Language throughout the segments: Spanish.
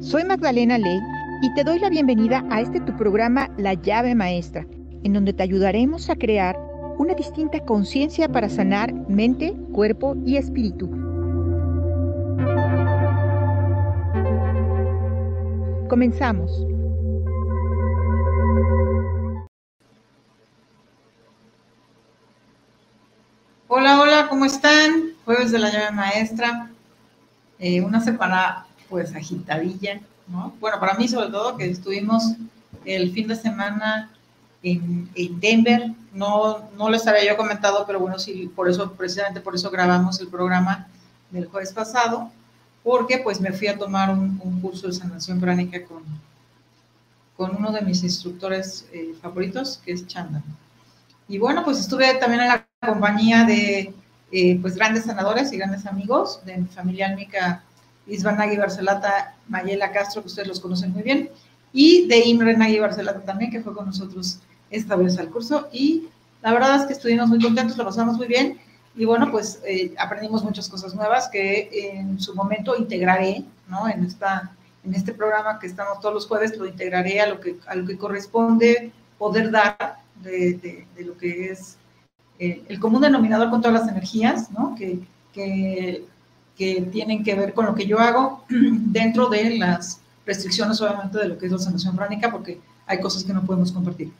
Soy Magdalena Ley y te doy la bienvenida a este tu programa La llave maestra, en donde te ayudaremos a crear una distinta conciencia para sanar mente, cuerpo y espíritu. Comenzamos. Hola, hola, ¿cómo están? Jueves de la llave maestra. Eh, una semana pues agitadilla, ¿no? Bueno, para mí sobre todo que estuvimos el fin de semana en, Denver, no, no les había yo comentado, pero bueno, sí, por eso, precisamente por eso grabamos el programa del jueves pasado, porque pues me fui a tomar un, curso de sanación pránica con, con uno de mis instructores eh, favoritos, que es Chanda. Y bueno, pues estuve también en la compañía de eh, pues grandes sanadores y grandes amigos de mi familia álmica Isbanagui Barcelata, Mayela Castro, que ustedes los conocen muy bien, y de Imre Nagui Barcelata también, que fue con nosotros esta vez al curso. Y la verdad es que estuvimos muy contentos, lo pasamos muy bien. Y bueno, pues eh, aprendimos muchas cosas nuevas que en su momento integraré, ¿no? En, esta, en este programa que estamos todos los jueves, lo integraré a lo que, a lo que corresponde poder dar de, lo que es el común denominador con todas las energías, ¿no? Que que tienen que ver con lo que yo hago dentro de las restricciones obviamente de lo que es la sanación crónica, porque hay cosas que no podemos compartir.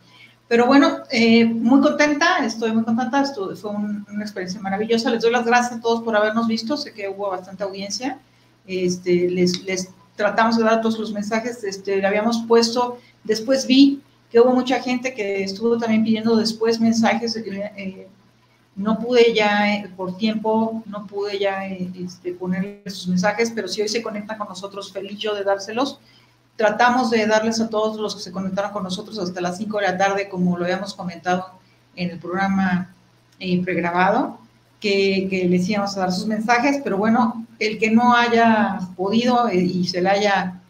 Pero bueno, eh, muy contenta, estoy muy contenta, esto fue una experiencia maravillosa. Les doy las gracias a todos por habernos visto, sé que hubo bastante audiencia. Este, les, les tratamos de dar todos los mensajes, este, le habíamos puesto, después vi que hubo mucha gente que estuvo también pidiendo después mensajes eh, no pude ya, eh, por tiempo, no pude ya eh, este, ponerle sus mensajes, pero si hoy se conectan con nosotros, feliz yo de dárselos. Tratamos de darles a todos los que se conectaron con nosotros hasta las 5 de la tarde, como lo habíamos comentado en el programa eh, pregrabado, que, que, les íbamos a dar sus mensajes, pero bueno, el que no haya podido y se le haya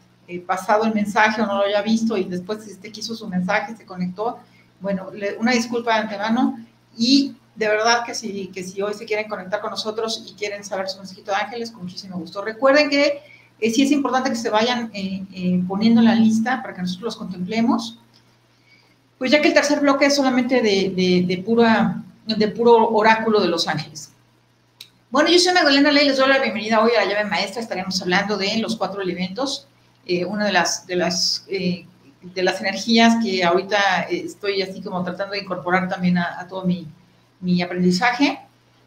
pasado el mensaje o no lo haya visto y después este quiso su mensaje, se conectó, bueno, una disculpa de antemano y de verdad que si, que si hoy se quieren conectar con nosotros y quieren saber su mensajito de ángeles, con muchísimo gusto. Recuerden que eh, sí es importante que se vayan eh, eh, poniendo en la lista para que nosotros los contemplemos. Pues ya que el tercer bloque es solamente de, de, pura, de puro oráculo de los ángeles. Bueno, yo soy Magdalena Ley, les doy la bienvenida hoy a la llave maestra. Estaremos hablando de los cuatro elementos, una de las, de las de las energías que ahorita estoy así como tratando de incorporar también a todo mi, mi aprendizaje.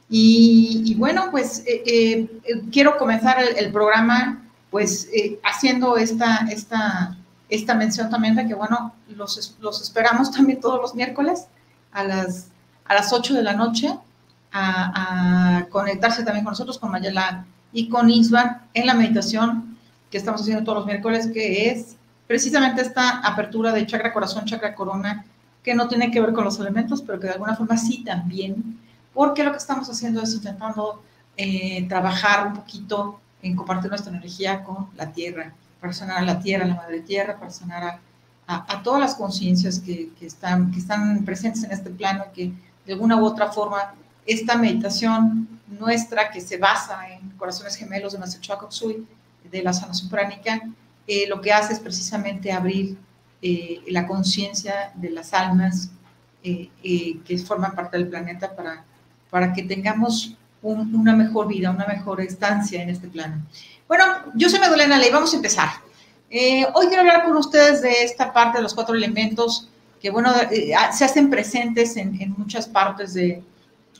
Y, bueno, pues eh, eh, eh, quiero comenzar el, programa pues haciendo esta, esta, esta mención también de que, bueno, los, los esperamos también todos los miércoles a las, a las 8 de la noche a, conectarse también con nosotros, con Mayela y con Isvan en la meditación que estamos haciendo todos los miércoles, que es precisamente esta apertura de chakra corazón, chakra corona, que no tiene que ver con los elementos, pero que de alguna forma sí también, porque lo que estamos haciendo es intentando eh, trabajar un poquito en compartir nuestra energía con la tierra, para sanar a la tierra, a la madre tierra, para sanar a, a, todas las conciencias que, que, están, que están presentes en este plano, que de alguna u otra forma esta meditación nuestra que se basa en corazones gemelos de Masachoa de la sanación pránica, eh, lo que hace es precisamente abrir eh, la conciencia de las almas eh, eh, que forman parte del planeta para, para que tengamos una mejor vida, una mejor estancia en este plano. Bueno, yo soy Magdalena Ley, vamos a empezar. hoy quiero hablar con ustedes de esta parte de los cuatro elementos que, bueno, se hacen presentes en, en muchas partes de,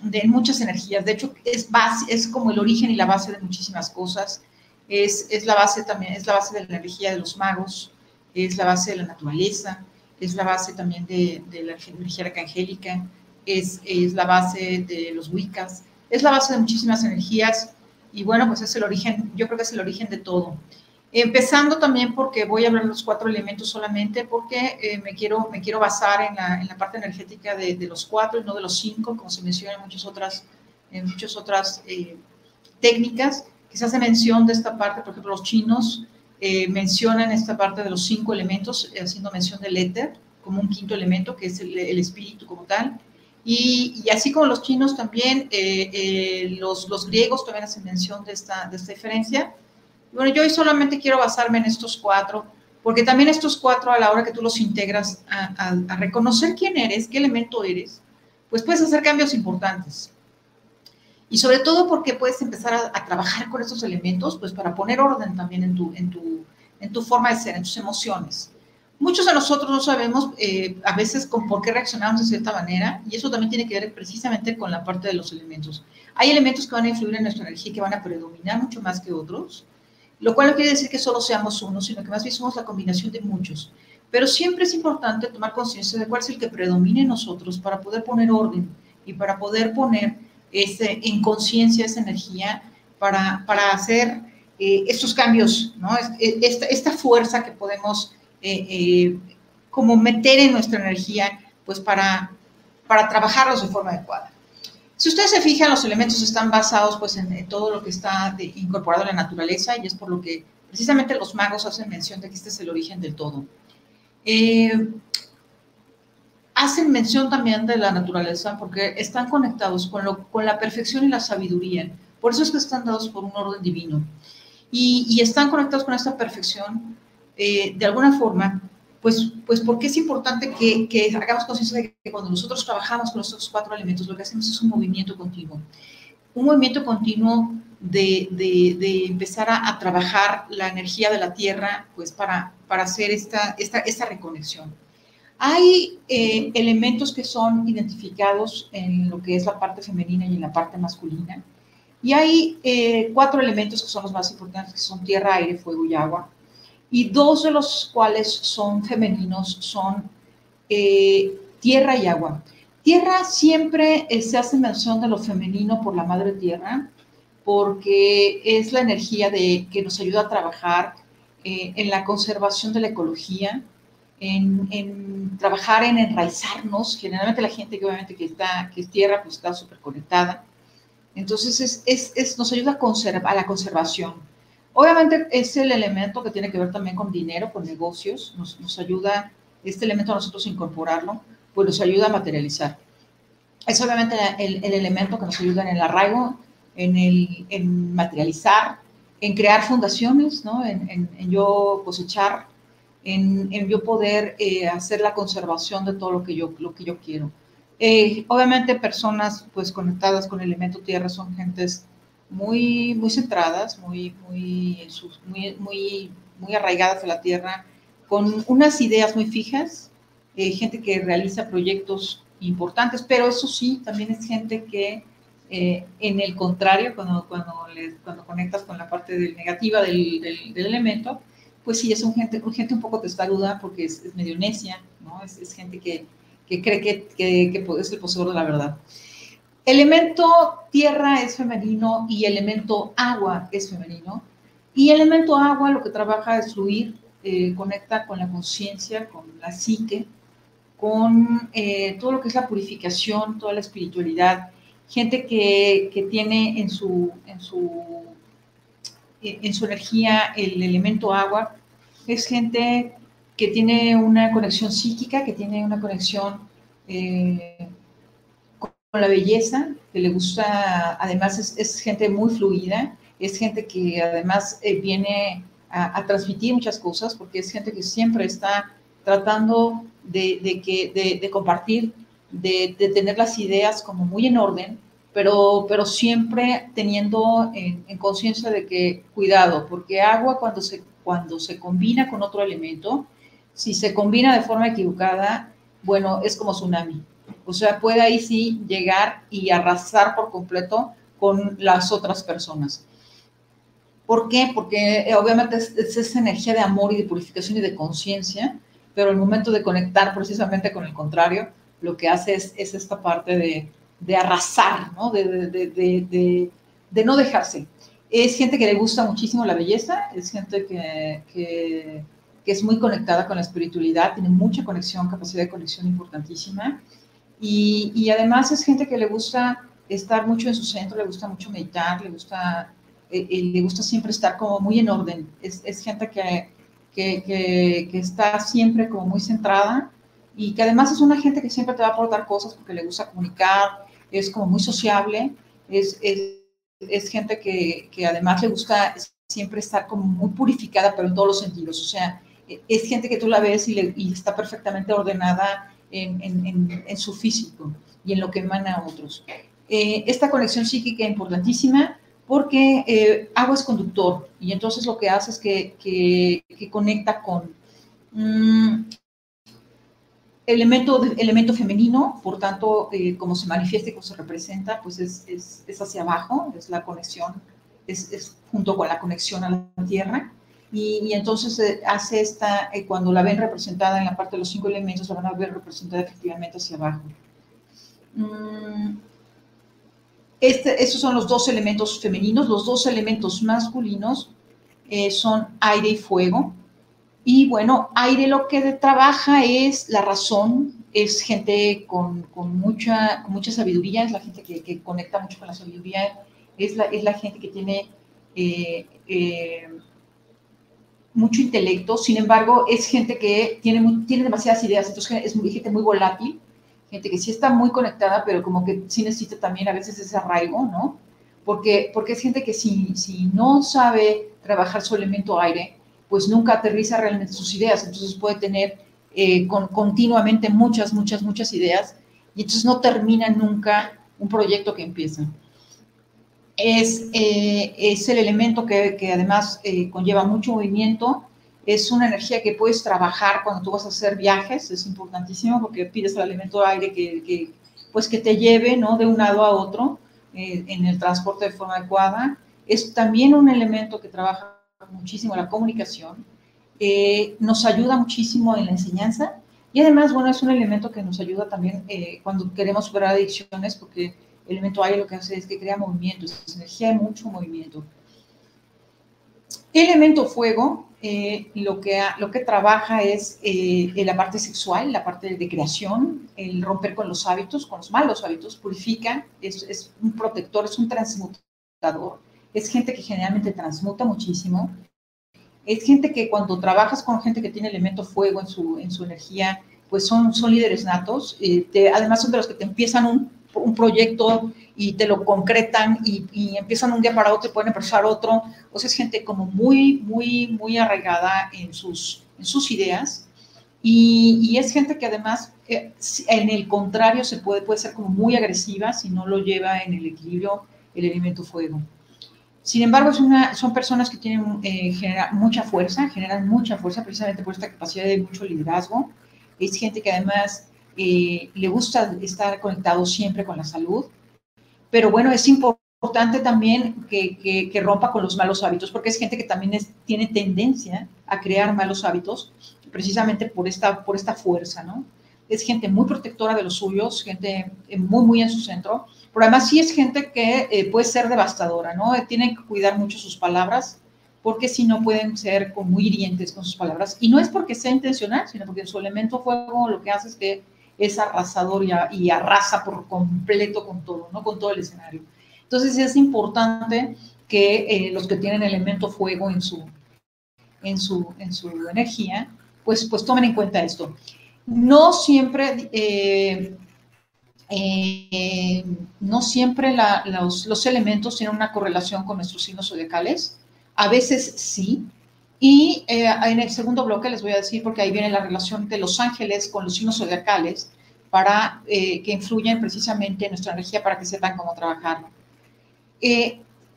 de, muchas energías. De hecho, es, base, es como el origen y la base de muchísimas cosas. Es, es la base también, es la base de la energía de los magos, es la base de la naturaleza, es la base también de, la energía arcangélica, es, es la base de los Wiccas, es la base de muchísimas energías y bueno, pues es el origen, yo creo que es el origen de todo. Empezando también porque voy a hablar de los cuatro elementos solamente porque eh, me, quiero, me quiero basar en la, en la parte energética de, de, los cuatro y no de los cinco, como se menciona en muchas otras, en muchas otras eh, técnicas, que se mención de esta parte, por ejemplo, los chinos eh, mencionan esta parte de los cinco elementos, eh, haciendo mención del éter como un quinto elemento, que es el, espíritu como tal. Y, así como los chinos también, eh, los, los, griegos también hacen mención de esta, de esta diferencia. Bueno, yo hoy solamente quiero basarme en estos cuatro, porque también estos cuatro, a la hora que tú los integras a reconocer quién eres, qué elemento eres, pues puedes hacer cambios importantes. Y sobre todo porque puedes empezar a, trabajar con estos elementos, pues para poner orden también en tu, en tu, en tu forma de ser, en tus emociones. Muchos de nosotros no sabemos eh, a veces con por qué reaccionamos de cierta manera y eso también tiene que ver precisamente con la parte de los elementos. Hay elementos que van a influir en nuestra energía y que van a predominar mucho más que otros, lo cual no quiere decir que solo seamos uno, sino que más bien somos la combinación de muchos. Pero siempre es importante tomar conciencia de cuál es el que predomina en nosotros para poder poner orden y para poder poner ese, en conciencia esa energía para, para hacer eh, estos cambios, ¿no? Esta, esta fuerza que podemos eh, eh, como meter en nuestra energía, pues para, para trabajarlos de forma adecuada. Si ustedes se fijan, los elementos están basados pues en, todo lo que está incorporado en la naturaleza y es por lo que precisamente los magos hacen mención de que este es el origen del todo. Eh, hacen mención también de la naturaleza porque están conectados con, lo, con la perfección y la sabiduría. Por eso es que están dados por un orden divino. Y, están conectados con esta perfección eh, de alguna forma, pues, pues porque es importante que, que hagamos conciencia de que cuando nosotros trabajamos con estos cuatro elementos, lo que hacemos es un movimiento continuo. Un movimiento continuo de, de, de empezar a, a, trabajar la energía de la Tierra, pues para, para hacer esta, esta, esta reconexión. Hay eh, elementos que son identificados en lo que es la parte femenina y en la parte masculina. Y hay eh, cuatro elementos que son los más importantes, que son tierra, aire, fuego y agua. Y dos de los cuales son femeninos son eh, tierra y agua. Tierra siempre se hace mención de lo femenino por la madre tierra, porque es la energía de, que nos ayuda a trabajar en la conservación de la ecología, en, trabajar en enraizarnos. Generalmente la gente que obviamente que, está, que es tierra, pues está súper conectada. Entonces es, es, es, nos ayuda a, conservar, a la conservación. Obviamente es el elemento que tiene que ver también con dinero, con negocios. Nos, nos ayuda, este elemento a nosotros incorporarlo, pues nos ayuda a materializar. Es obviamente el, el elemento que nos ayuda en el arraigo, en, el, en materializar, en crear fundaciones, ¿no? en, en, en yo cosechar en, yo poder eh, hacer la conservación de todo lo que yo, lo que yo quiero. Eh, obviamente personas pues conectadas con el elemento tierra son gentes muy, muy centradas, muy, muy, muy, muy, muy arraigadas a la tierra, con unas ideas muy fijas, eh, gente que realiza proyectos importantes, pero eso sí, también es gente que en el contrario, cuando, cuando, cuando conectas con la parte del negativa del, del, del elemento, pues sí, es un gente, un gente un poco testaruda porque es, es medio necia, ¿no? Es, es gente que, que cree que, que, que, es el poseedor de la verdad. Elemento tierra es femenino y elemento agua es femenino. Y elemento agua lo que trabaja es fluir, eh, conecta con la conciencia, con la psique, con eh, todo lo que es la purificación, toda la espiritualidad. Gente que, que tiene en su, en su en su energía el elemento agua, es gente que tiene una conexión psíquica, que tiene una conexión eh, con la belleza, que le gusta, además es, gente muy fluida, es gente que además eh, viene a, transmitir muchas cosas, porque es gente que siempre está tratando de, de que, de compartir, de, de, tener las ideas como muy en orden, pero, pero siempre teniendo en, en conciencia de que, cuidado, porque agua cuando se, cuando se combina con otro elemento, si se combina de forma equivocada, bueno, es como tsunami. O sea, puede ahí sí llegar y arrasar por completo con las otras personas. ¿Por qué? Porque eh, obviamente es, es, esa energía de amor y de purificación y de conciencia, pero el momento de conectar precisamente con el contrario, lo que hace es esta parte de, de arrasar, ¿no? De, de, de, no dejarse. Es gente que le gusta muchísimo la belleza, es gente que, que, que, es muy conectada con la espiritualidad, tiene mucha conexión, capacidad de conexión importantísima. Y, y, además es gente que le gusta estar mucho en su centro, le gusta mucho meditar, le gusta, eh, eh, le gusta siempre estar como muy en orden. Es, es gente que, que, que, está siempre como muy centrada y que además es una gente que siempre te va a aportar cosas porque le gusta comunicar, es como muy sociable, es, es, es gente que, que, además le gusta siempre estar como muy purificada, pero en todos los sentidos. O sea, es gente que tú la ves y, está perfectamente ordenada en, su físico y en lo que emana a otros. Eh, esta conexión psíquica es importantísima porque eh, agua es conductor y entonces lo que hace es que, conecta con mm, elemento, elemento femenino, por tanto, eh, como se manifiesta y como se representa, pues es, es, hacia abajo, es la conexión, es, junto con la conexión a la tierra. Y, entonces eh, hace esta, eh, cuando la ven representada en la parte de los cinco elementos, la van a ver representada efectivamente hacia abajo. Mm, estos son los dos elementos femeninos, los dos elementos masculinos son aire y fuego. Y bueno, aire lo que trabaja es la razón, es gente con, mucha, mucha sabiduría, es la gente que, conecta mucho con la sabiduría, es la, es la gente que tiene eh, eh, mucho intelecto, sin embargo, es gente que tiene, tiene demasiadas ideas, entonces es gente muy volátil, gente que sí está muy conectada, pero como que sí necesita también a veces ese arraigo, ¿no? Porque, porque es gente que si, si no sabe trabajar su elemento aire, pues nunca aterriza realmente sus ideas, entonces puede tener eh, con, continuamente muchas, muchas, muchas ideas y entonces no termina nunca un proyecto que empieza. Es, eh, es el elemento que, que además eh, conlleva mucho movimiento, es una energía que puedes trabajar cuando tú vas a hacer viajes, es importantísimo porque pides al elemento aire que, que, pues que te lleve ¿no? de un lado a otro en el transporte de forma adecuada. Es también un elemento que trabaja muchísimo la comunicación, eh, nos ayuda muchísimo en la enseñanza y además, bueno, es un elemento que nos ayuda también eh, cuando queremos superar adicciones porque el elemento aire lo que hace es que crea movimiento, es energía de mucho movimiento. El elemento fuego eh, lo, que, lo que trabaja es la parte sexual, la parte de creación, el romper con los hábitos, con los malos hábitos, purifica, es, es un protector, es un transmutador es gente que generalmente transmuta muchísimo, es gente que cuando trabajas con gente que tiene elemento fuego en su, en su energía, pues son, son líderes natos, eh, además son de los que te empiezan un, un proyecto y te lo concretan y, y, empiezan un día para otro y pueden empezar otro, o sea, es gente como muy, muy, muy arraigada en sus, en sus ideas. Y, y es gente que además eh, en el contrario se puede, puede ser como muy agresiva si no lo lleva en el equilibrio el elemento fuego. Sin embargo, son personas que tienen eh, mucha fuerza, generan mucha fuerza precisamente por esta capacidad de mucho liderazgo. Es gente que además eh, le gusta estar conectado siempre con la salud. Pero bueno, es importante también que, rompa con los malos hábitos, porque es gente que también tiene tendencia a crear malos hábitos, precisamente por esta, por esta fuerza, ¿no? Es gente muy protectora de los suyos, gente eh, muy, muy en su centro pero además sí es gente que eh, puede ser devastadora, ¿no? Tienen que cuidar mucho sus palabras, porque si no pueden ser muy hirientes con sus palabras. Y no es porque sea intencional, sino porque su elemento fuego lo que hace es que es arrasador y, arrasa por completo con todo, ¿no? Con todo el escenario. Entonces es importante que eh, los que tienen elemento fuego en su, en su, en su energía, pues, pues tomen en cuenta esto. No siempre eh, eh, no siempre los, elementos tienen una correlación con nuestros signos zodiacales, a veces sí. Y eh, en el segundo bloque les voy a decir, porque ahí viene la relación de los ángeles con los signos zodiacales, para que influyan precisamente en nuestra energía para que sepan cómo trabajar.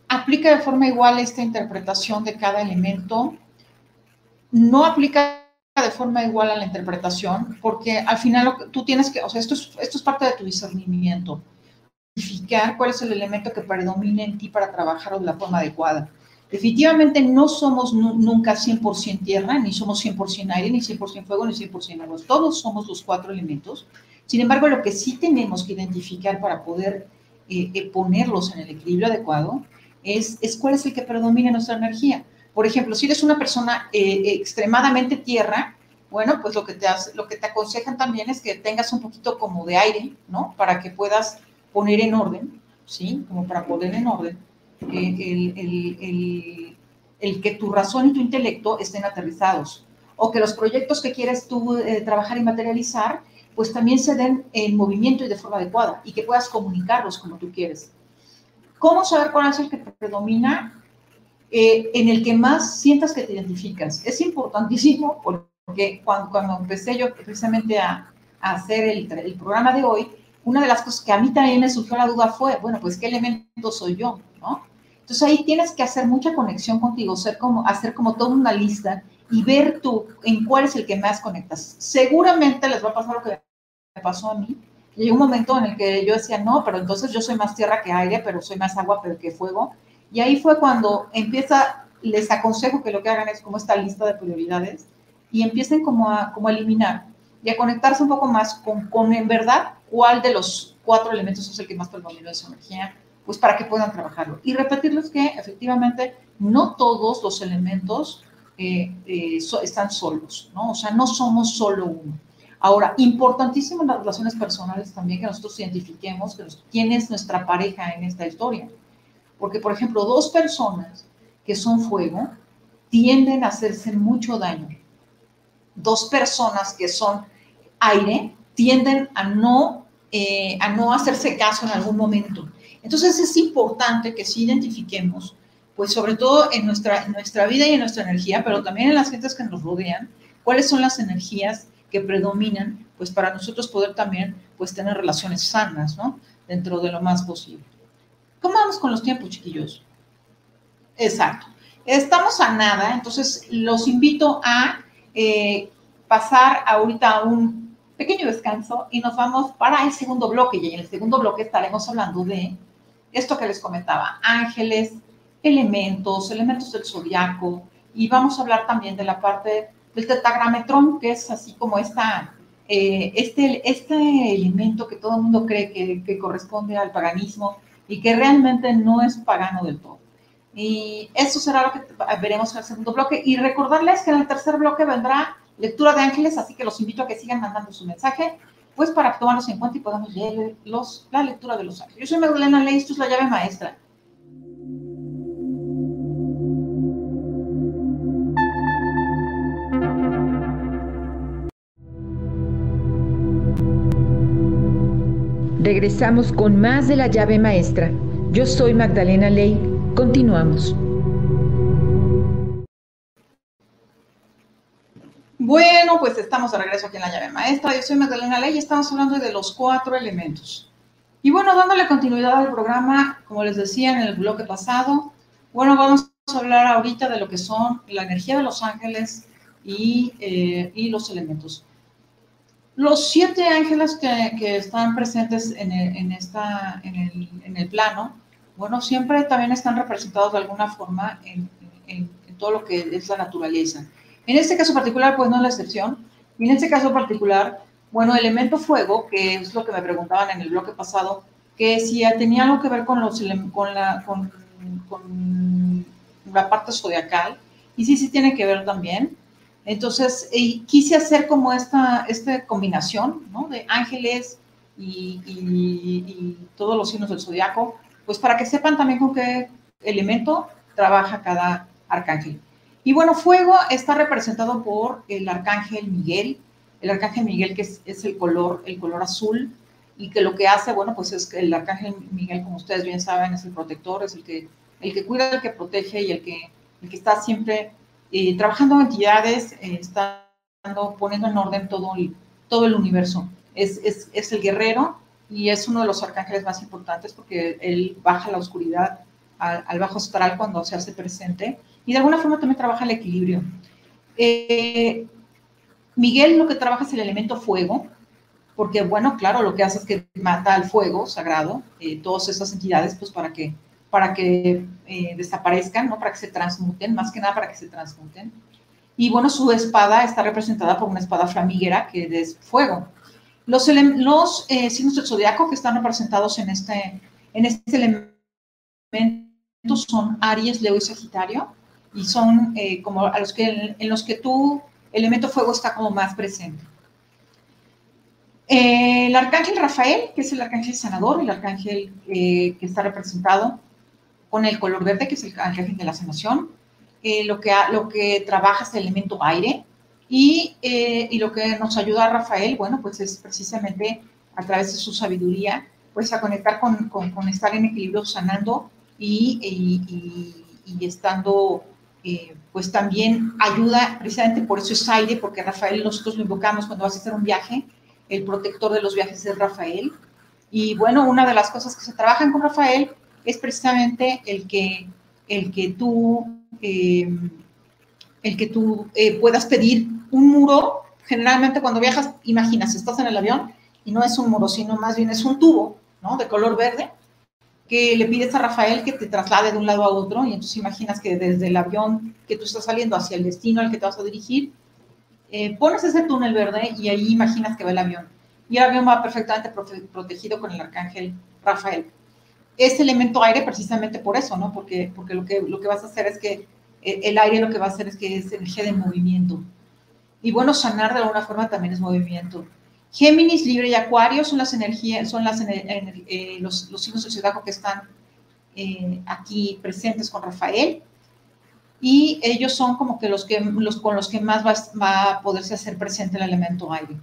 aplica de forma igual esta interpretación de cada elemento. No aplica de forma igual a la interpretación, porque al final tú tienes que, o sea, esto es, esto es parte de tu discernimiento, identificar cuál es el elemento que predomina en ti para trabajar de la forma adecuada. Definitivamente no somos nunca 100% tierra, ni somos 100% aire, ni 100% fuego, ni 100% agua. Todos somos los cuatro elementos. Sin embargo, lo que sí tenemos que identificar para poder eh, eh, ponerlos en el equilibrio adecuado es, es cuál es el que predomina en nuestra energía. Por ejemplo, si eres una persona eh, extremadamente tierra, bueno, pues lo que, te lo que te aconsejan también es que tengas un poquito como de aire, ¿no? Para que puedas poner en orden, ¿sí? Como para poner en orden eh, el, el, que tu razón y tu intelecto estén aterrizados. O que los proyectos que quieres tú eh, trabajar y materializar, pues también se den en movimiento y de forma adecuada y que puedas comunicarlos como tú quieres. ¿Cómo saber cuál es el que predomina? Eh, en el que más sientas que te identificas. Es importantísimo porque cuando, cuando empecé yo precisamente a, hacer el, el, programa de hoy, una de las cosas que a mí también me surgió la duda fue, bueno, pues qué elemento soy yo, ¿no? Entonces ahí tienes que hacer mucha conexión contigo, ser como, hacer como toda una lista y ver tú en cuál es el que más conectas. Seguramente les va a pasar lo que me pasó a mí. Llegó un momento en el que yo decía, no, pero entonces yo soy más tierra que aire, pero soy más agua pero que fuego. Y ahí fue cuando empieza, les aconsejo que lo que hagan es como esta lista de prioridades y empiecen como a, como a eliminar y a conectarse un poco más con, con en verdad cuál de los cuatro elementos es el que más predomina de su energía, pues para que puedan trabajarlo. Y repetirles que efectivamente no todos los elementos eh, eh, están solos, ¿no? O sea, no somos solo uno. Ahora, importantísimo en las relaciones personales también que nosotros identifiquemos quién es nuestra pareja en esta historia. Porque, por ejemplo, dos personas que son fuego tienden a hacerse mucho daño. Dos personas que son aire tienden a no, eh, a no hacerse caso en algún momento. Entonces es importante que sí identifiquemos pues sobre todo en nuestra, en nuestra vida y en nuestra energía, pero también en las gentes que nos rodean, cuáles son las energías que predominan, pues para nosotros poder también, pues tener relaciones sanas, ¿no? Dentro de lo más posible. ¿Cómo vamos con los tiempos, chiquillos? Exacto. Estamos a nada, entonces los invito a eh, pasar ahorita a un pequeño descanso y nos vamos para el segundo bloque. Y en el segundo bloque estaremos hablando de esto que les comentaba, ángeles, elementos, elementos del zodiaco, y vamos a hablar también de la parte del tetagrametrón, que es así como esta, eh, este, este elemento que todo el mundo cree que, que, corresponde al paganismo y que realmente no es pagano del todo. Y eso será lo que veremos en el segundo bloque. Y recordarles que en el tercer bloque vendrá lectura de ángeles, así que los invito a que sigan mandando su mensaje, pues para tomarlos en cuenta y podamos leer los, la lectura de los ángeles. Yo soy Magdalena Ley, esto es la llave maestra. Regresamos con más de la llave maestra. Yo soy Magdalena Ley. Continuamos. Bueno, pues estamos de regreso aquí en la llave maestra. Yo soy Magdalena Ley y estamos hablando de los cuatro elementos. Y bueno, dándole continuidad al programa, como les decía en el bloque pasado, bueno, vamos a hablar ahorita de lo que son la energía de los ángeles y, eh, y los elementos. Los siete ángeles que, están presentes en el, plano, bueno, siempre también están representados de alguna forma en, todo lo que es la naturaleza. En este caso particular, pues no es la excepción. Y en este caso particular, bueno, elemento fuego, que es lo que me preguntaban en el bloque pasado, que si tenía algo que ver con, la, con la parte zodiacal, y sí, sí tiene que ver también. Entonces, quise hacer como esta, esta combinación de ángeles y, todos los signos del zodiaco, pues para que sepan también con qué elemento trabaja cada arcángel. Y bueno, fuego está representado por el arcángel Miguel, el arcángel Miguel que es, el color, el color azul, y que lo que hace, bueno, pues es que el arcángel Miguel, como ustedes bien saben, es el protector, es el que, el que cuida, el que protege y el que, el que está siempre eh, trabajando en entidades, eh, poniendo en orden todo el, todo el universo. Es, es, es, el guerrero y es uno de los arcángeles más importantes porque él baja la oscuridad al, bajo astral cuando se hace presente y de alguna forma también trabaja el equilibrio. Eh, Miguel lo que trabaja es el elemento fuego, porque bueno, claro, lo que hace es que mata al fuego sagrado, todas esas entidades, pues para que para que eh, desaparezcan, ¿no? Para que se transmuten, más que nada para que se transmuten. Y bueno, su espada está representada por una espada flamígera que es fuego. Los, los eh, signos del zodiaco que están representados en este, en este elemento son Aries, Leo y Sagitario, y son eh, como a los que, en los que tu elemento fuego está como más presente. el arcángel Rafael, que es el arcángel sanador, el arcángel que está representado con el color verde, que es el ángel de la sanación. Eh, lo, que, lo que trabaja es el elemento aire. Y, eh, y, lo que nos ayuda a Rafael, bueno, pues es precisamente a través de su sabiduría, pues a conectar con, con, estar en equilibrio sanando y, estando, eh, pues también ayuda, precisamente por eso es aire, porque Rafael nosotros lo invocamos cuando vas a hacer un viaje, el protector de los viajes es Rafael. Y bueno, una de las cosas que se trabajan con Rafael es precisamente el que, el que tú, eh, el que tú eh, puedas pedir un muro. Generalmente cuando viajas, imaginas, estás en el avión y no es un muro, sino más bien es un tubo, ¿no? De color verde, que le pides a Rafael que te traslade de un lado a otro y entonces imaginas que desde el avión que tú estás saliendo hacia el destino al que te vas a dirigir, eh, pones ese túnel verde y ahí imaginas que va el avión. Y el avión va perfectamente protegido con el arcángel Rafael. Ese elemento aire precisamente por eso, ¿no? Porque, porque lo, que, lo que vas a hacer es que eh, el aire lo que va a hacer es que es energía de movimiento. Y bueno, sanar de alguna forma también es movimiento. Géminis, Libre y Acuario son las energías, son eh, los, los, signos del zodiaco que están aquí presentes con Rafael y ellos son como que los, que, los con los que más va, a poderse hacer presente el elemento aire.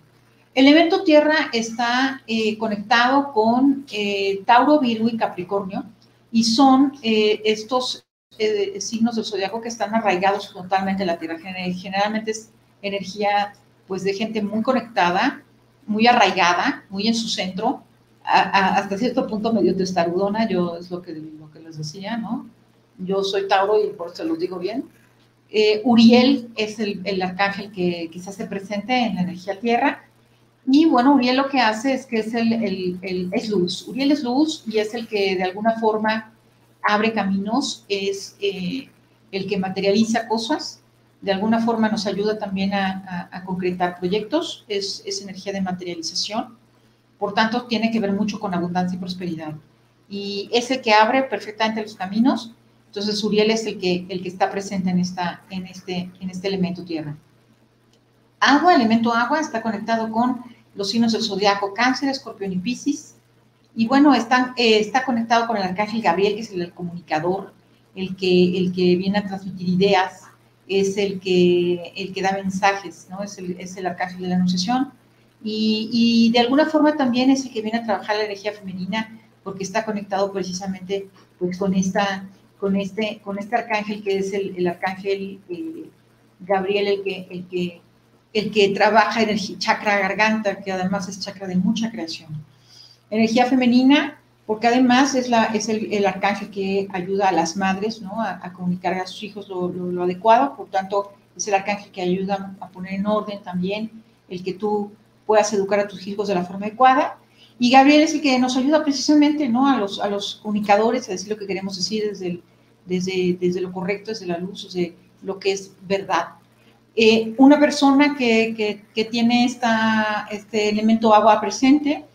El elemento tierra está eh, conectado con eh, Tauro, Virgo y Capricornio y son eh, estos signos del zodiaco que están arraigados totalmente en la tierra. Generalmente es energía pues de gente muy conectada, muy arraigada, muy en su centro, hasta cierto punto medio testarudona, yo es lo que, lo les decía, ¿no? yo soy Tauro y por eso lo digo bien. Eh, Uriel es el, arcángel que quizás se presente en la energía tierra. Y bueno, Uriel lo que hace es que es, el, es luz. Uriel es luz y es el que de alguna forma abre caminos, es eh, el que materializa cosas, de alguna forma nos ayuda también a, concretar proyectos, es, es, energía de materialización, por tanto tiene que ver mucho con abundancia y prosperidad. Y es el que abre perfectamente los caminos entonces, Uriel es el que, el que está presente en, esta, en, este, en este elemento tierra. Agua, elemento agua, está conectado con los signos del zodiaco Cáncer, Escorpión y Piscis. Y bueno, eh, está conectado con el arcángel Gabriel, que es el, comunicador, el que, el que viene a transmitir ideas, es el que, el que da mensajes, ¿no? Es el, es el arcángel de la anunciación. Y, y, de alguna forma también es el que viene a trabajar la energía femenina, porque está conectado precisamente pues, con esta con este, con este arcángel que es el, arcángel eh, Gabriel, el que, el que, el que trabaja energía, chakra garganta, que además es chakra de mucha creación. Energía femenina, porque además es, la, es el, arcángel que ayuda a las madres ¿no? a, comunicar a sus hijos lo, lo, adecuado, por tanto es el arcángel que ayuda a poner en orden también el que tú puedas educar a tus hijos de la forma adecuada. Y Gabriel es el que nos ayuda precisamente ¿no? a, los, a los comunicadores a decir lo que queremos decir desde el, desde, desde lo correcto, desde la luz, desde lo que es verdad. Eh, una persona que, que, tiene este elemento agua presente,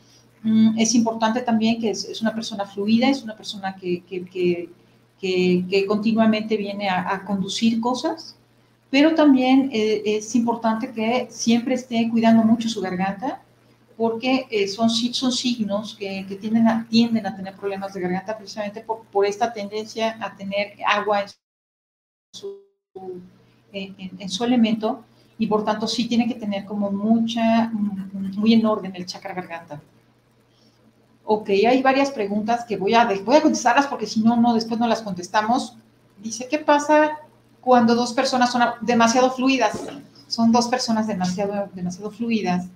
mm, es importante también que es, una persona fluida, es una persona que, que continuamente viene a, conducir cosas, pero también eh, es importante que siempre esté cuidando mucho su garganta, porque eh, son, son signos que, que, tienden, a, tienden a tener problemas de garganta precisamente por, por esta tendencia a tener agua en su, en, su, elemento y por tanto sí tiene que tener como mucha, muy en orden el chakra garganta. Ok, hay varias preguntas que voy a, voy a contestarlas porque si no, no, después no las contestamos. Dice, ¿qué pasa cuando dos personas son demasiado fluidas? Son dos personas demasiado, demasiado fluidas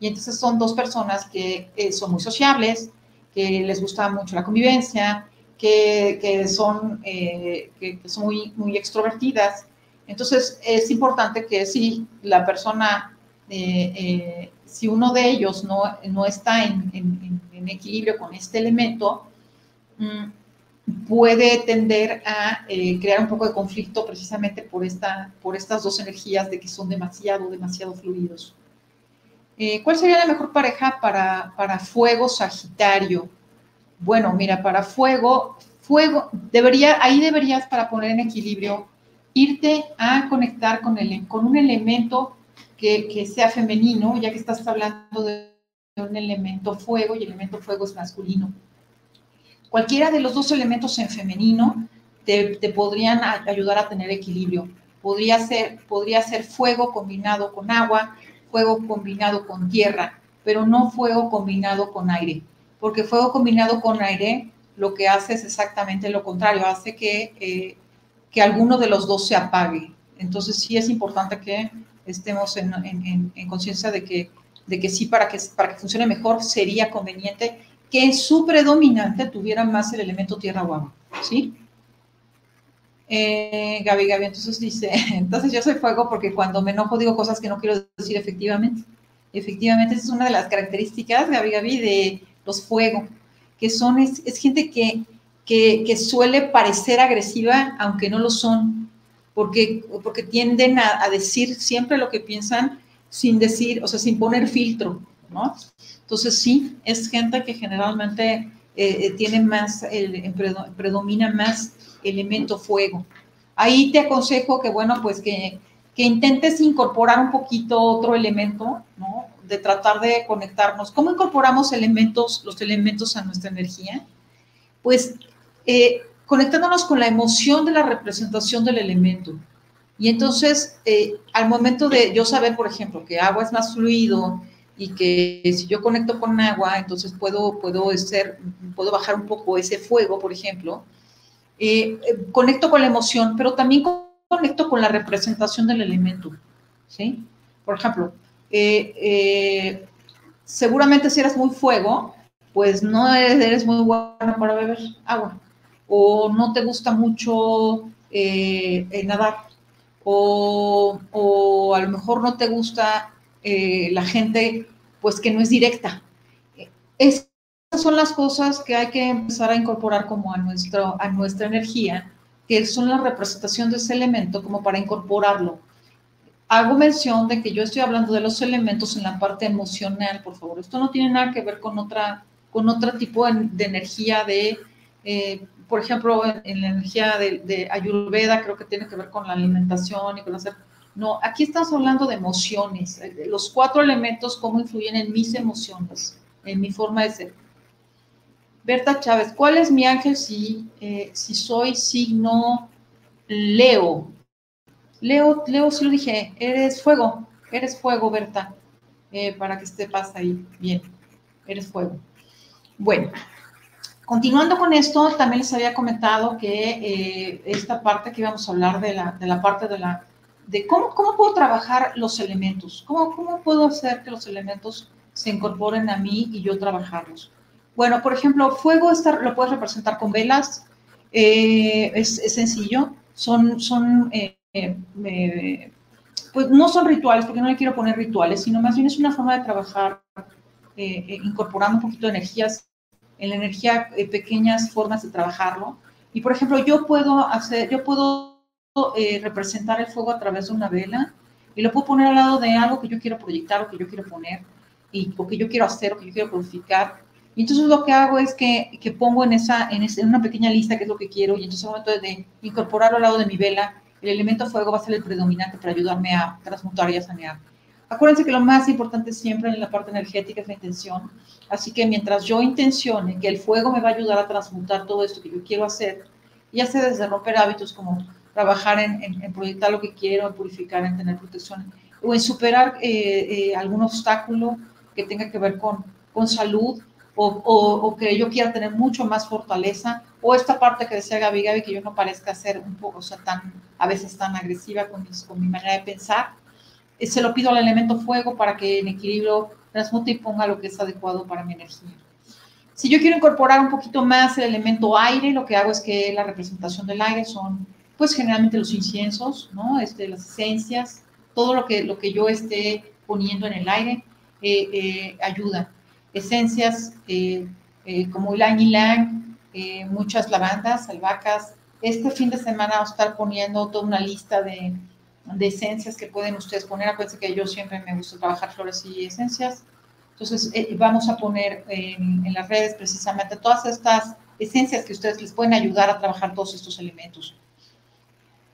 y entonces son dos personas que eh, son muy sociables, que les gusta mucho la convivencia, que, que son, eh, que, son muy, muy extrovertidas. Entonces es importante que si la persona, eh, si uno de ellos no, no está en, equilibrio con este elemento, mm, puede tender a crear un poco de conflicto precisamente por, esta, por estas dos energías de que son demasiado, demasiado fluidos. Eh, ¿Cuál sería la mejor pareja para, para fuego Sagitario? Bueno, mira, para fuego, fuego, debería, ahí deberías para poner en equilibrio, irte a conectar con, el, con un elemento que, que sea femenino, ya que estás hablando de un elemento fuego y el elemento fuego es masculino. Cualquiera de los dos elementos en femenino te, te podrían ayudar a tener equilibrio. Podría ser, podría ser fuego combinado con agua, fuego combinado con tierra, pero no fuego combinado con aire, porque fuego combinado con aire lo que hace es exactamente lo contrario, hace que, eh, que alguno de los dos se apague. Entonces sí es importante que estemos en, conciencia de que, de que sí, para que, para que funcione mejor, sería conveniente que en su predominante tuviera más el elemento tierra o agua, ¿sí? Eh, Gaby, Gaby, entonces dice, entonces yo soy fuego porque cuando me enojo digo cosas que no quiero decir efectivamente. Efectivamente, esa es una de las características, Gaby, Gaby, de los fuegos, que son, es, gente que, que, suele parecer agresiva, aunque no lo son, porque, porque tienden a, decir siempre lo que piensan sin decir, o sea, sin poner filtro, ¿no? Entonces sí, es gente que generalmente eh, eh, tiene más, el, predomina más elemento fuego. Ahí te aconsejo que, bueno, pues que, que intentes incorporar un poquito otro elemento, ¿no? De tratar de conectarnos. ¿Cómo incorporamos elementos, los elementos a nuestra energía? Pues eh, conectándonos con la emoción de la representación del elemento. Y entonces, eh, al momento de yo saber, por ejemplo, que agua es más fluido y que si yo conecto con agua, entonces puedo, puedo, ser, puedo bajar un poco ese fuego, por ejemplo, eh, conecto con la emoción, pero también conecto con la representación del elemento, ¿sí? Por ejemplo, eh, seguramente si eres muy fuego, pues no eres, muy bueno para beber agua, o no te gusta mucho nadar, o, o, a lo mejor no te gusta la gente, pues que no es directa. Es son las cosas que hay que empezar a incorporar como a, nuestro, a nuestra energía, que son la representación de ese elemento como para incorporarlo. Hago mención de que yo estoy hablando de los elementos en la parte emocional, por favor. Esto no tiene nada que ver con otra, con otro tipo de, energía de, eh, por ejemplo, en, la energía de, Ayurveda, creo que tiene que ver con la alimentación y con hacer... No, aquí estamos hablando de emociones, eh, los cuatro elementos, cómo influyen en mis emociones, en mi forma de ser Berta Chávez, ¿cuál es mi ángel si, eh, si soy signo Leo? Leo, Leo, sí lo dije, eres fuego, eres fuego, Berta, eh, para que esté paz ahí. Bien, eres fuego. Bueno, continuando con esto, también les había comentado que eh, esta parte que íbamos a hablar de la, parte de la, de cómo, puedo trabajar los elementos, cómo, puedo hacer que los elementos se incorporen a mí y yo trabajarlos. Bueno, por ejemplo, fuego lo puedes representar con velas, eh, es, sencillo, son, eh, pues no son rituales, porque no le quiero poner rituales, sino más bien es una forma de trabajar incorporando un poquito de energías, en la energía, pequeñas formas de trabajarlo. Y por ejemplo, yo puedo hacer, yo puedo representar el fuego a través de una vela y lo puedo poner al lado de algo que yo quiero proyectar o que yo quiero poner y o que yo quiero hacer o que yo quiero purificar y entonces lo que hago es que, que pongo en, esa, en, en, una pequeña lista qué es lo que quiero y entonces al momento de incorporarlo al lado de mi vela, el elemento fuego va a ser el predominante para ayudarme a transmutar y a sanear. Acuérdense que lo más importante siempre en la parte energética es la intención. Así que mientras yo intencione que el fuego me va a ayudar a transmutar todo esto que yo quiero hacer, ya sea desde romper hábitos como trabajar en, en, proyectar lo que quiero, en purificar, en tener protección, o en superar eh, eh, algún obstáculo que tenga que ver con, con salud, o, que yo quiera tener mucho más fortaleza, o esta parte que decía Gaby Gaby, que yo no parezca ser un poco, o sea, tan, a veces tan agresiva con, con mi manera de pensar, se lo pido al elemento fuego para que en equilibrio transmute y ponga lo que es adecuado para mi energía. Si yo quiero incorporar un poquito más el elemento aire, lo que hago es que la representación del aire son, pues generalmente los inciensos, ¿no? Este, las esencias, todo lo que, lo que yo esté poniendo en el aire eh, eh, ayuda esencias eh, eh, como ylang ylang, eh, muchas lavandas, albahacas. Este fin de semana vamos a estar poniendo toda una lista de, de esencias que pueden ustedes poner. Acuérdense que yo siempre me gusta trabajar flores y esencias. Entonces, vamos a poner en, en, las redes precisamente todas estas esencias que ustedes les pueden ayudar a trabajar todos estos elementos.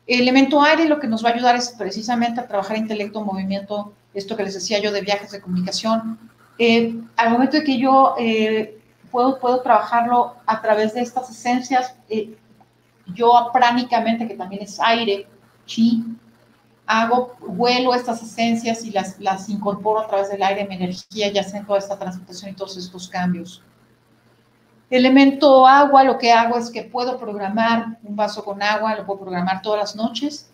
El elemento aire lo que nos va a ayudar es precisamente a trabajar intelecto, movimiento, esto que les decía yo de viajes de comunicación, eh, al momento de que yo eh, puedo, puedo trabajarlo a través de estas esencias, eh, yo pránicamente, que también es aire, chi, hago, vuelo estas esencias y las, las incorporo a través del aire, mi energía, ya sea en toda esta transmutación y todos estos cambios. Elemento agua, lo que hago es que puedo programar un vaso con agua, lo puedo programar todas las noches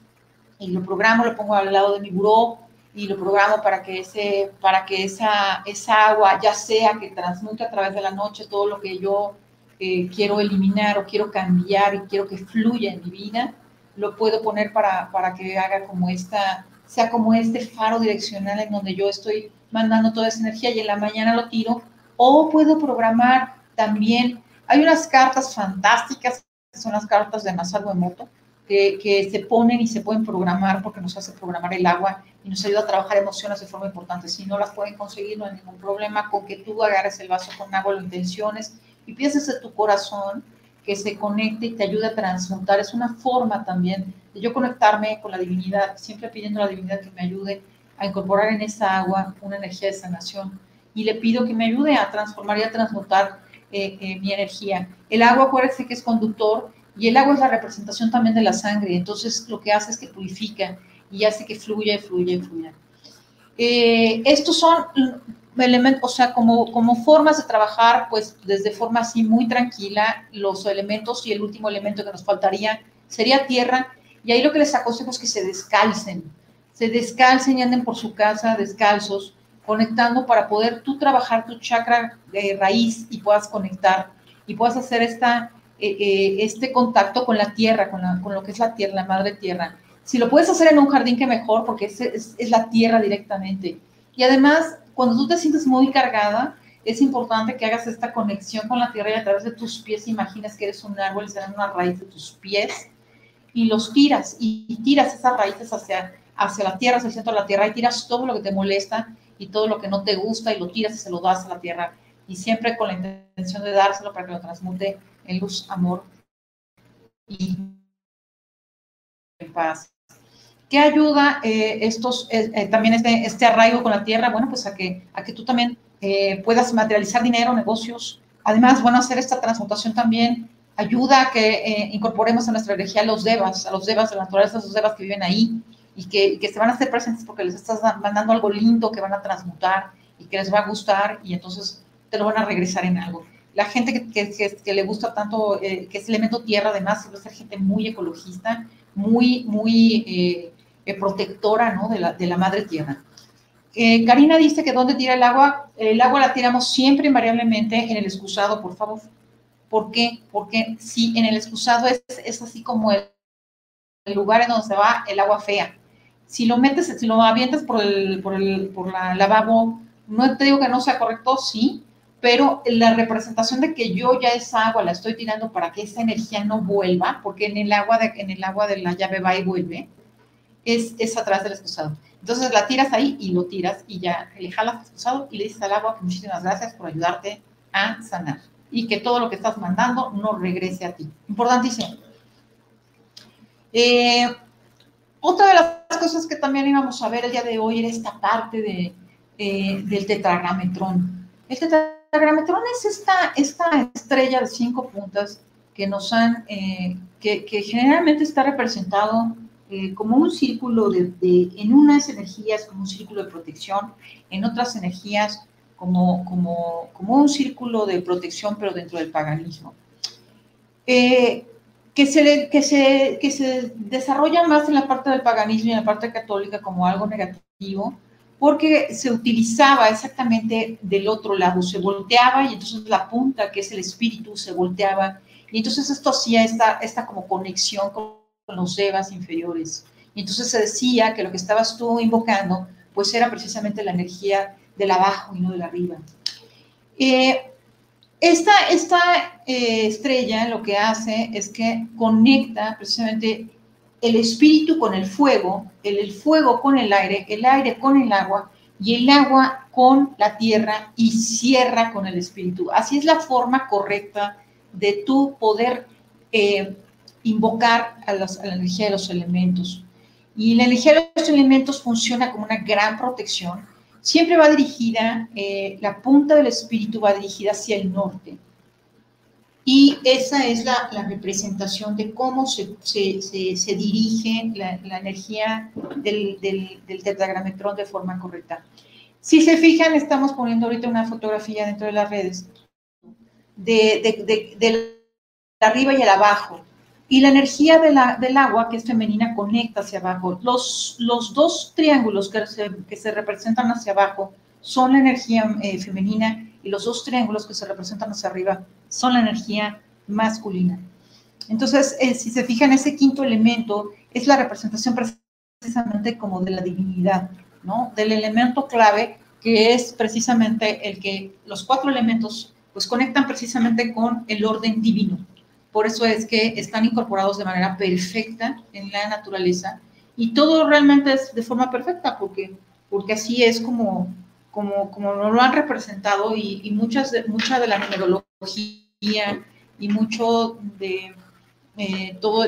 y lo programo, lo pongo al lado de mi buró y lo programo para que, ese, para que esa, esa agua, ya sea que transmute a través de la noche todo lo que yo eh, quiero eliminar o quiero cambiar y quiero que fluya en mi vida, lo puedo poner para, para que haga como esta, sea como este faro direccional en donde yo estoy mandando toda esa energía y en la mañana lo tiro, o puedo programar también, hay unas cartas fantásticas, que son las cartas de Masaru Emoto, que, que se ponen y se pueden programar porque nos hace programar el agua y nos ayuda a trabajar emociones de forma importante. Si no las pueden conseguir, no hay ningún problema con que tú agarres el vaso con agua, lo intenciones y pienses en tu corazón que se conecte y te ayude a transmutar. Es una forma también de yo conectarme con la divinidad, siempre pidiendo a la divinidad que me ayude a incorporar en esa agua una energía de sanación. Y le pido que me ayude a transformar y a transmutar eh, eh, mi energía. El agua, acuérdense que es conductor y el agua es la representación también de la sangre. Entonces, lo que hace es que purifica y hace que fluya y fluya y fluya. Eh, estos son elementos, o sea, como, como formas de trabajar, pues desde forma así muy tranquila, los elementos y el último elemento que nos faltaría sería tierra. Y ahí lo que les aconsejo es que se descalcen, se descalcen y anden por su casa descalzos, conectando para poder tú trabajar tu chakra de raíz y puedas conectar y puedas hacer esta, eh, eh, este contacto con la tierra, con, con, lo que es la tierra, la madre tierra. Si lo puedes hacer en un jardín, que mejor, porque es, es, es la tierra directamente. Y además, cuando tú te sientes muy cargada, es importante que hagas esta conexión con la tierra y a través de tus pies imaginas que eres un árbol y se una raíz de tus pies y los tiras y, tiras esas raíces hacia, hacia la tierra, hacia el centro de la tierra y tiras todo lo que te molesta y todo lo que no te gusta y lo tiras y se lo das a la tierra y siempre con la intención de dárselo para que lo transmute en luz, amor y en paz. ¿Qué ayuda eh, estos, eh, eh, también este, este arraigo con la tierra? Bueno, pues a que, a que tú también puedas materializar dinero, negocios. Además, bueno, hacer esta transmutación también ayuda a que incorporemos a nuestra energía a los devas, a los devas de la naturaleza, a los devas que viven ahí y que, que se van a hacer presentes porque les estás mandando algo lindo que van a transmutar y que les va a gustar y entonces te lo van a regresar en algo. La gente que, que, que le gusta tanto, que es elemento tierra, además, suele ser gente muy ecologista, muy, muy eh, protectora ¿no? de, la, de la madre tierra. Eh, Karina dice que dónde tira el agua, el agua la tiramos siempre invariablemente en el excusado, por favor. ¿Por qué? Porque si en el excusado es, es así como el, el, lugar en donde se va el agua fea. Si lo metes, si lo avientas por el, por el por la lavabo, no te digo que no sea correcto, sí, pero la representación de que yo ya esa agua la estoy tirando para que esa energía no vuelva, porque en el agua de, en el agua de la llave va y vuelve, es, es atrás del excusado. Entonces la tiras ahí y lo tiras y ya le jalas el excusado y le dices al agua que muchísimas gracias por ayudarte a sanar y que todo lo que estás mandando no regrese a ti. Importantísimo. Eh, otra de las cosas que también íbamos a ver el día de hoy era esta parte de, eh, del tetragrametrón. El tetragrametrón es esta, esta estrella de cinco puntas que nos han, eh, que, que, generalmente está representado eh, como un círculo de, en unas energías como un círculo de protección, en otras energías como, como, como un círculo de protección, pero dentro del paganismo. Eh, que, se, que, se, que se desarrolla más en la parte del paganismo y en la parte católica como algo negativo, porque se utilizaba exactamente del otro lado, se volteaba y entonces la punta, que es el espíritu, se volteaba, y entonces esto hacía esta, esta como conexión con los devas inferiores. Y entonces se decía que lo que estabas tú invocando, pues era precisamente la energía del abajo y no del arriba. Eh, esta esta eh, estrella lo que hace es que conecta precisamente el espíritu con el fuego, el, el fuego con el aire, el aire con el agua y el agua con la tierra y cierra con el espíritu. Así es la forma correcta de tu poder eh, invocar a, la energía de los elementos. Y la energía de los elementos funciona como una gran protección. Siempre va dirigida, eh, la punta del espíritu va dirigida hacia el norte. Y esa es la, representación de cómo se, se, se, dirige la, energía del, del, del, tetragrametrón de forma correcta. Si se fijan, estamos poniendo ahorita una fotografía dentro de las redes de, del arriba y el abajo. Y la energía del agua, que es femenina, conecta hacia abajo. Los, dos triángulos que se, que se representan hacia abajo son la energía eh, femenina y los dos triángulos que se representan hacia arriba son la energía masculina. Entonces, eh, si se fijan, ese quinto elemento es la representación precisamente como de la divinidad, ¿no? Del elemento clave que es precisamente el que los cuatro elementos pues conectan precisamente con el orden divino. Por eso es que están incorporados de manera perfecta en la naturaleza y todo realmente es de forma perfecta porque, porque así es como, como, como lo han representado y, muchas de, mucha de la numerología y mucho de eh, todo,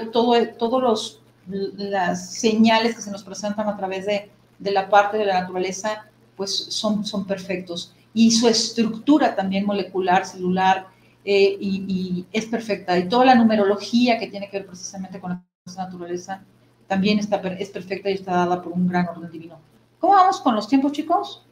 todo, los las señales que se nos presentan a través de, de la parte de la naturaleza, pues son, son perfectos. Y su estructura también molecular, celular, eh, y, es perfecta. Y toda la numerología que tiene que ver precisamente con la naturaleza también está, es perfecta y está dada por un gran orden divino. ¿Cómo vamos con los tiempos, chicos?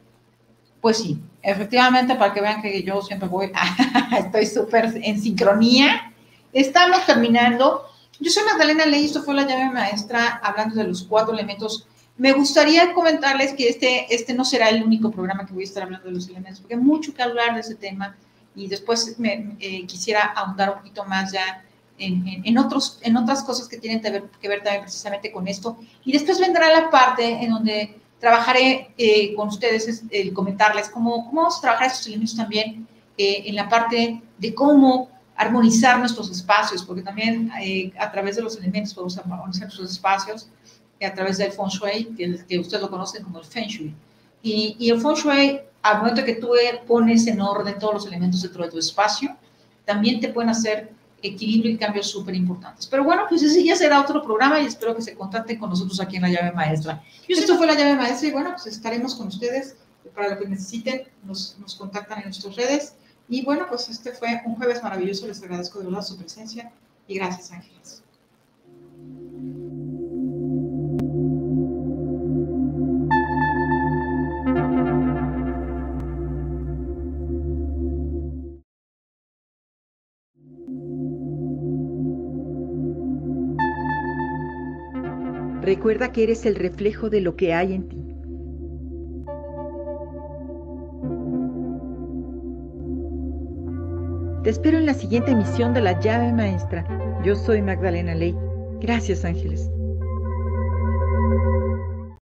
Pues sí, efectivamente, para que vean que yo siempre voy, estoy súper en sincronía. Estamos terminando. Yo soy Magdalena Ley, esto fue la llave maestra, hablando de los cuatro elementos. Me gustaría comentarles que este, este no será el único programa que voy a estar hablando de los elementos, porque hay mucho que hablar de ese tema y después me, eh, quisiera ahondar un poquito más ya en, en, otros, en otras cosas que tienen que ver, que ver, también precisamente con esto. Y después vendrá la parte en donde trabajaré eh, con ustedes, el comentarles cómo, cómo vamos a trabajar estos elementos también eh, en la parte de cómo armonizar nuestros espacios, porque también a través de los elementos podemos armonizar nuestros espacios, a través del Feng Shui, que, que ustedes lo conocen como el Feng Shui. Y, y el Feng Shui al momento que tú pones en orden todos los elementos dentro de tu espacio, también te pueden hacer equilibrio y cambios súper importantes. Pero bueno, pues ese ya será otro programa y espero que se contacten con nosotros aquí en la llave maestra. Y Esto fue la llave maestra y bueno, pues estaremos con ustedes para lo que necesiten, nos, nos contactan en nuestras redes. Y bueno, pues este fue un jueves maravilloso, les agradezco de verdad su presencia y gracias Ángeles. Recuerda que eres el reflejo de lo que hay en ti. Te espero en la siguiente emisión de La llave maestra. Yo soy Magdalena Ley. Gracias, Ángeles.